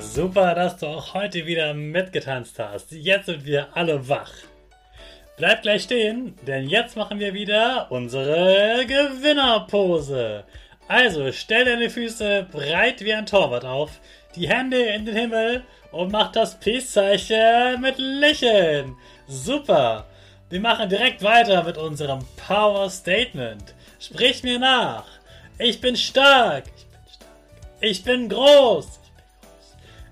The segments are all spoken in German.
Super, dass du auch heute wieder mitgetanzt hast. Jetzt sind wir alle wach. Bleib gleich stehen, denn jetzt machen wir wieder unsere Gewinnerpose. Also stell deine Füße breit wie ein Torwart auf, die Hände in den Himmel und mach das Peace-Zeichen mit Lächeln. Super. Wir machen direkt weiter mit unserem Power Statement. Sprich mir nach. Ich bin stark. Ich bin stark. Ich bin groß.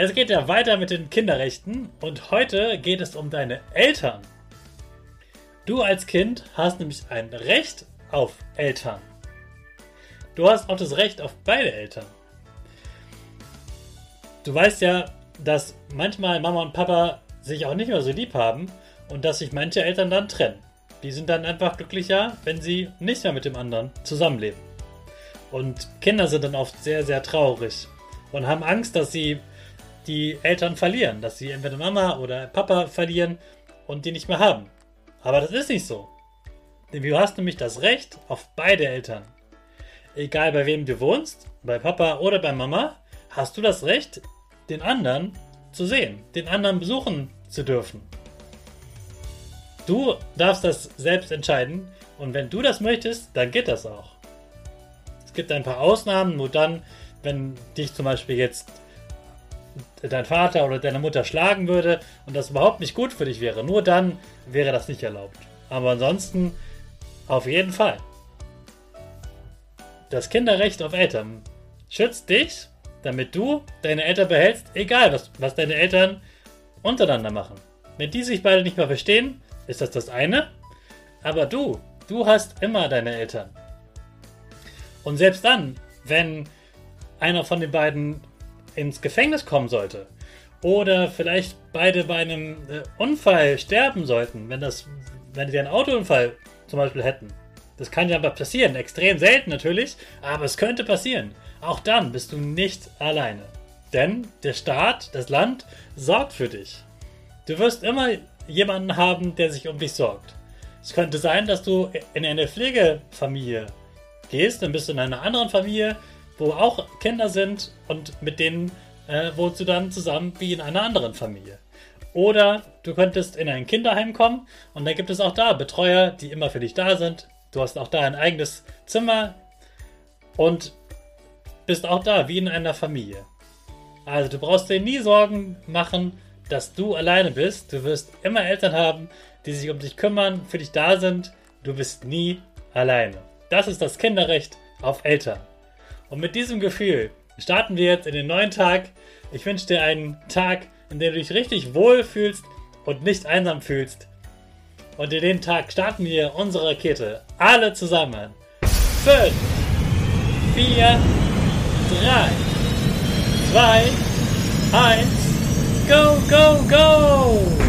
Es geht ja weiter mit den Kinderrechten und heute geht es um deine Eltern. Du als Kind hast nämlich ein Recht auf Eltern. Du hast auch das Recht auf beide Eltern. Du weißt ja, dass manchmal Mama und Papa sich auch nicht mehr so lieb haben und dass sich manche Eltern dann trennen. Die sind dann einfach glücklicher, wenn sie nicht mehr mit dem anderen zusammenleben. Und Kinder sind dann oft sehr, sehr traurig und haben Angst, dass sie die Eltern verlieren, dass sie entweder Mama oder Papa verlieren und die nicht mehr haben. Aber das ist nicht so. Denn du hast nämlich das Recht auf beide Eltern. Egal bei wem du wohnst, bei Papa oder bei Mama, hast du das Recht, den anderen zu sehen, den anderen besuchen zu dürfen. Du darfst das selbst entscheiden und wenn du das möchtest, dann geht das auch. Es gibt ein paar Ausnahmen, wo dann, wenn dich zum Beispiel jetzt dein Vater oder deine Mutter schlagen würde und das überhaupt nicht gut für dich wäre, nur dann wäre das nicht erlaubt. Aber ansonsten auf jeden Fall. Das Kinderrecht auf Eltern schützt dich, damit du deine Eltern behältst, egal was, was deine Eltern untereinander machen. Wenn die sich beide nicht mehr verstehen, ist das das eine. Aber du, du hast immer deine Eltern. Und selbst dann, wenn einer von den beiden ins Gefängnis kommen sollte oder vielleicht beide bei einem äh, Unfall sterben sollten, wenn das, wenn sie einen Autounfall zum Beispiel hätten. Das kann ja aber passieren, extrem selten natürlich, aber es könnte passieren. Auch dann bist du nicht alleine. Denn der Staat, das Land sorgt für dich. Du wirst immer jemanden haben, der sich um dich sorgt. Es könnte sein, dass du in eine Pflegefamilie gehst, dann bist du in einer anderen Familie, wo auch Kinder sind und mit denen äh, wohnst du dann zusammen wie in einer anderen Familie. Oder du könntest in ein Kinderheim kommen und da gibt es auch da Betreuer, die immer für dich da sind. Du hast auch da ein eigenes Zimmer und bist auch da wie in einer Familie. Also du brauchst dir nie Sorgen machen, dass du alleine bist. Du wirst immer Eltern haben, die sich um dich kümmern, für dich da sind. Du bist nie alleine. Das ist das Kinderrecht auf Eltern. Und mit diesem Gefühl starten wir jetzt in den neuen Tag. Ich wünsche dir einen Tag, in dem du dich richtig wohl fühlst und nicht einsam fühlst. Und in den Tag starten wir unsere Rakete. Alle zusammen. 5, 4, 3, 2, 1, go, go, go!